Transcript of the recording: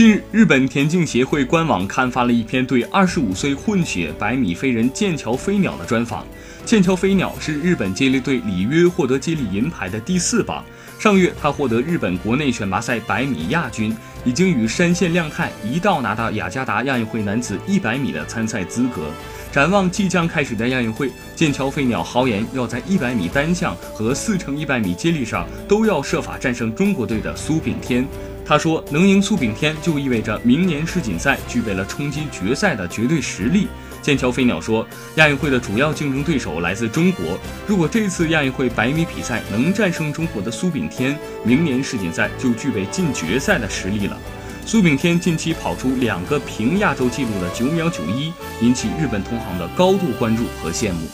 近日，日本田径协会官网刊发了一篇对25岁混血百米飞人剑桥飞鸟的专访。剑桥飞鸟是日本接力队里约获得接力银牌的第四棒。上月，他获得日本国内选拔赛百米亚军，已经与山县亮太一道拿到雅加达亚运会男子100米的参赛资格。展望即将开始的亚运会，剑桥飞鸟豪言要在100米单项和4乘100米接力上都要设法战胜中国队的苏炳添。他说：“能赢苏炳添，就意味着明年世锦赛具备了冲击决赛的绝对实力。”剑桥飞鸟说：“亚运会的主要竞争对手来自中国，如果这次亚运会百米比赛能战胜中国的苏炳添，明年世锦赛就具备进决赛的实力了。”苏炳添近期跑出两个平亚洲纪录的九秒九一，引起日本同行的高度关注和羡慕。